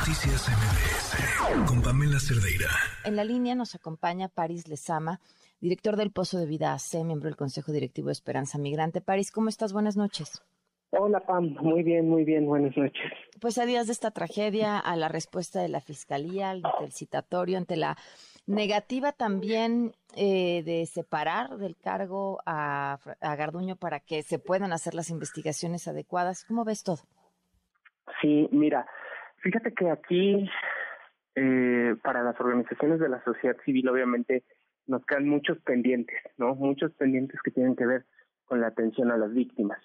Noticias MBS con Pamela Cerdeira. En la línea nos acompaña Paris Lezama, director del Pozo de Vida AC, miembro del Consejo Directivo de Esperanza Migrante. Paris, ¿cómo estás? Buenas noches. Hola Pam, muy bien, muy bien, buenas noches. Pues a días de esta tragedia, a la respuesta de la Fiscalía, ante el citatorio, ante la negativa también eh, de separar del cargo a, a Garduño para que se puedan hacer las investigaciones adecuadas. ¿Cómo ves todo? Sí, mira, fíjate que aquí eh, para las organizaciones de la sociedad civil obviamente nos quedan muchos pendientes, ¿no? Muchos pendientes que tienen que ver con la atención a las víctimas.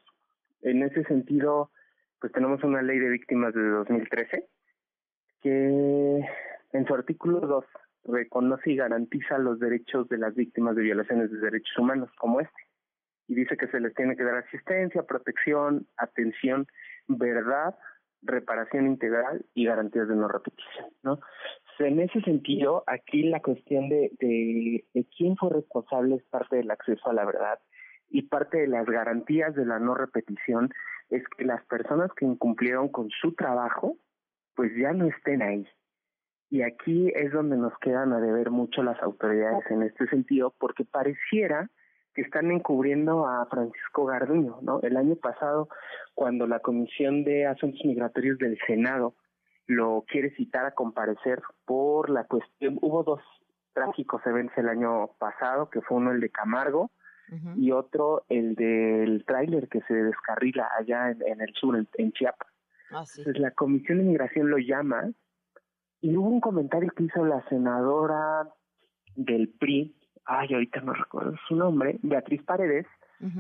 En ese sentido, pues tenemos una ley de víctimas de 2013 que en su artículo 2 reconoce y garantiza los derechos de las víctimas de violaciones de derechos humanos como este. Y dice que se les tiene que dar asistencia, protección, atención, verdad, reparación integral y garantías de no repetición, ¿no? En ese sentido, aquí la cuestión de, de, quién fue responsable es parte del acceso a la verdad y parte de las garantías de la no repetición es que las personas que incumplieron con su trabajo, pues ya no estén ahí. Y aquí es donde nos quedan a deber mucho las autoridades en este sentido, porque pareciera que están encubriendo a Francisco Garduño, ¿no? El año pasado, cuando la Comisión de Asuntos Migratorios del Senado lo quiere citar a comparecer por la cuestión, hubo dos trágicos eventos el año pasado, que fue uno el de Camargo y otro el del tráiler que se descarrila allá en, el sur, en, Chiapas. Ah, sí. Entonces la Comisión de Migración lo llama y hubo un comentario que hizo la senadora del PRI, ay, ahorita no recuerdo su nombre, Beatriz Paredes,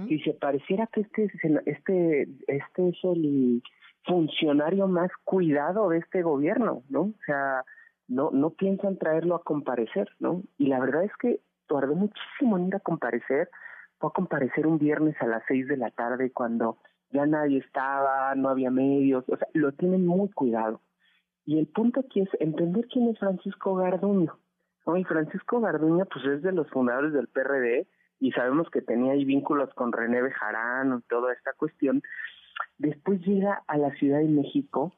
y se pareciera que este, este, este es el funcionario más cuidado de este gobierno, ¿no? O sea, no, no piensan traerlo a comparecer, ¿no? Y la verdad es que tardó muchísimo en ir a comparecer, fue a comparecer un viernes a las seis de la tarde cuando ya nadie estaba, no había medios, o sea, lo tienen muy cuidado. Y el punto aquí es entender quién es Francisco Garduño. ¿No? Francisco Garduño, pues es de los fundadores del PRD y sabemos que tenía ahí vínculos con René Bejarano y toda esta cuestión. Después llega a la Ciudad de México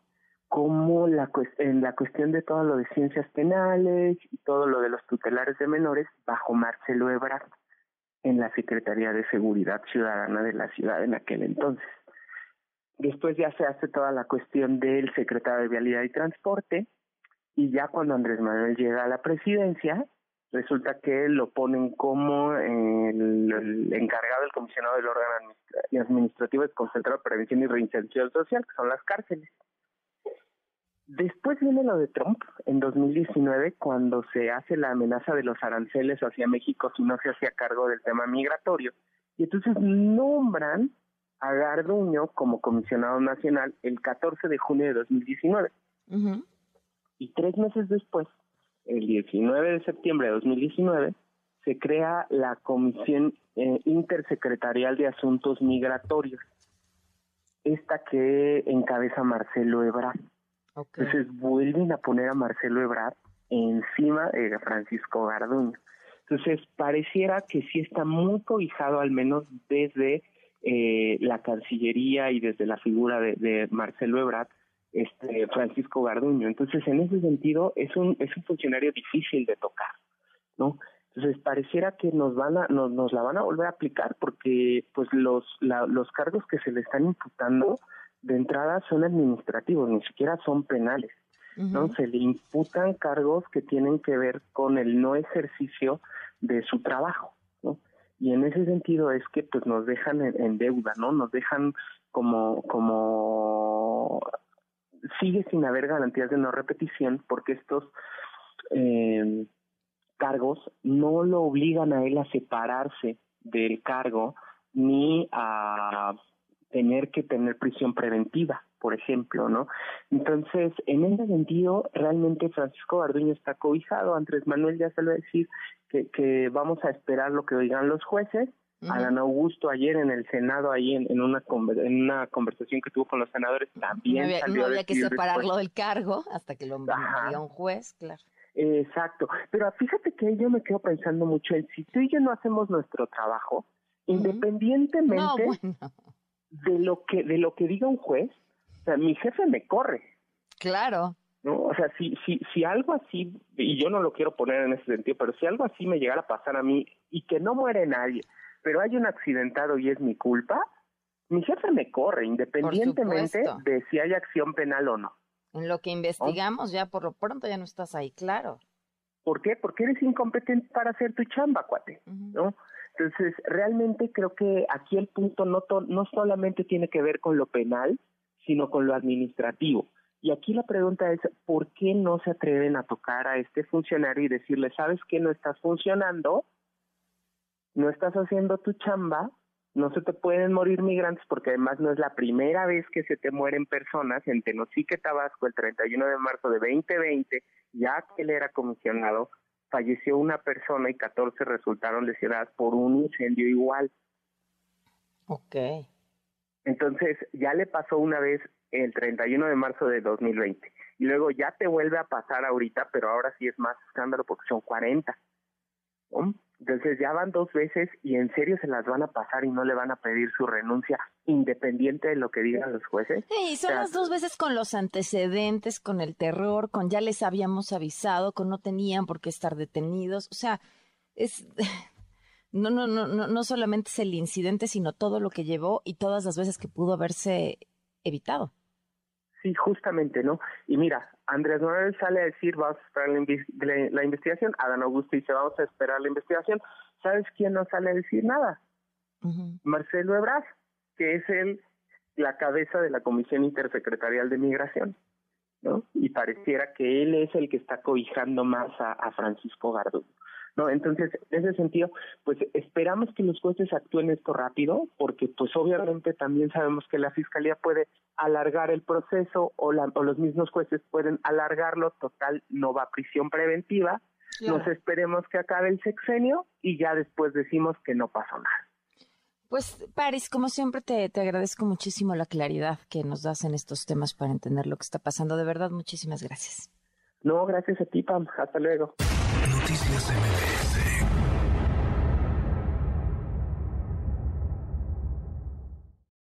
como la en la cuestión de todo lo de ciencias penales y todo lo de los tutelares de menores bajo Marcelo Ebrard en la Secretaría de Seguridad Ciudadana de la ciudad en aquel entonces. Después ya se hace toda la cuestión del secretario de Vialidad y Transporte y ya cuando Andrés Manuel llega a la presidencia, resulta que lo ponen como el, encargado del comisionado del órgano administrativo de concentrado prevención y reinserción social, que son las cárceles. Después viene lo de Trump en 2019, cuando se hace la amenaza de los aranceles hacia México si no se hacía cargo del tema migratorio. Y entonces nombran a Garduño como comisionado nacional el 14 de junio de 2019. Y tres meses después, el 19 de septiembre de 2019, se crea la Comisión eh, Intersecretarial de Asuntos Migratorios, esta que encabeza Marcelo Ebrard. Entonces vuelven a poner a Marcelo Ebrard encima de Francisco Garduño. Entonces pareciera que sí está muy cobijado, al menos desde eh, la Cancillería y desde la figura de, Marcelo Ebrard, este Francisco Garduño. Entonces, en ese sentido, es un, es un funcionario difícil de tocar, ¿no? Entonces, pareciera que nos van a, nos, nos la van a volver a aplicar porque, pues, los, los cargos que se le están imputando de entrada son administrativos, ni siquiera son penales, ¿no? Se le imputan cargos que tienen que ver con el no ejercicio de su trabajo, ¿no? y en ese sentido es que pues nos dejan en, deuda, ¿no? Nos dejan como como sigue sin haber garantías de no repetición porque estos eh, cargos no lo obligan a él a separarse del cargo ni a tener que tener prisión preventiva, por ejemplo, ¿no? Entonces, en ese sentido, realmente Francisco Garduño está cobijado, Andrés Manuel ya se lo decir que, que vamos a esperar lo que digan los jueces, Alan Augusto ayer en el Senado, ahí en, una en una conversación que tuvo con los senadores, también no había, salió no había que separarlo del cargo hasta que lo diga un juez, claro. Exacto, pero fíjate que yo me quedo pensando mucho en si tú y yo no hacemos nuestro trabajo, independientemente de lo que de lo que diga un juez, o sea, mi jefe me corre. Claro. ¿no? O sea, si, si, si algo así, y yo no lo quiero poner en ese sentido, pero si algo así me llegara a pasar a mí y que no muere nadie, pero hay un accidentado y es mi culpa, mi jefe me corre, independientemente de si hay acción penal o no. En lo que investigamos, ya por lo pronto ya no estás ahí, claro. ¿Por qué? Porque eres incompetente para hacer tu chamba, cuate, ¿no? Entonces, realmente creo que aquí el punto no, no solamente tiene que ver con lo penal, sino con lo administrativo. Y aquí la pregunta es, ¿por qué no se atreven a tocar a este funcionario y decirle, sabes que no estás funcionando, no estás haciendo tu chamba, no se te pueden morir migrantes porque además no es la primera vez que se te mueren personas en Tenosique, Tabasco, el 31 de marzo de 2020, ya que él era comisionado, falleció una persona y 14 resultaron lesionadas por un incendio igual. Ok. Entonces, ya le pasó una vez el 31 de marzo de 2020 y luego ya te vuelve a pasar ahorita, pero ahora sí es más escándalo porque son 40. Entonces ya van dos veces y en serio se las van a pasar y no le van a pedir su renuncia independiente de lo que digan los jueces. Sí, son las dos veces con los antecedentes, con el terror, con ya les habíamos avisado, con no tenían por qué estar detenidos. O sea, es no, no, no, no, no solamente es el incidente, sino todo lo que llevó y todas las veces que pudo haberse evitado. Sí, justamente, ¿no? Y mira, Andrés Manuel sale a decir, vamos a esperar la, investigación, Adán Augusto dice, vamos a esperar la investigación. ¿Sabes quién no sale a decir nada? Marcelo Ebrard, que es el la cabeza de la Comisión Intersecretarial de Migración, ¿no? Y pareciera que él es el que está cobijando más a, a Francisco Garduño. ¿No? Entonces, en ese sentido, pues esperamos que los jueces actúen esto rápido, porque pues obviamente también sabemos que la Fiscalía puede alargar el proceso o, o los mismos jueces pueden alargarlo, total, no va a prisión preventiva, nos esperemos que acabe el sexenio y ya después decimos que no pasó nada. Pues, Paris, como siempre, te, te agradezco muchísimo la claridad que nos das en estos temas para entender lo que está pasando. De verdad, muchísimas gracias. No, gracias a ti, Pam. Hasta luego. Noticias MBS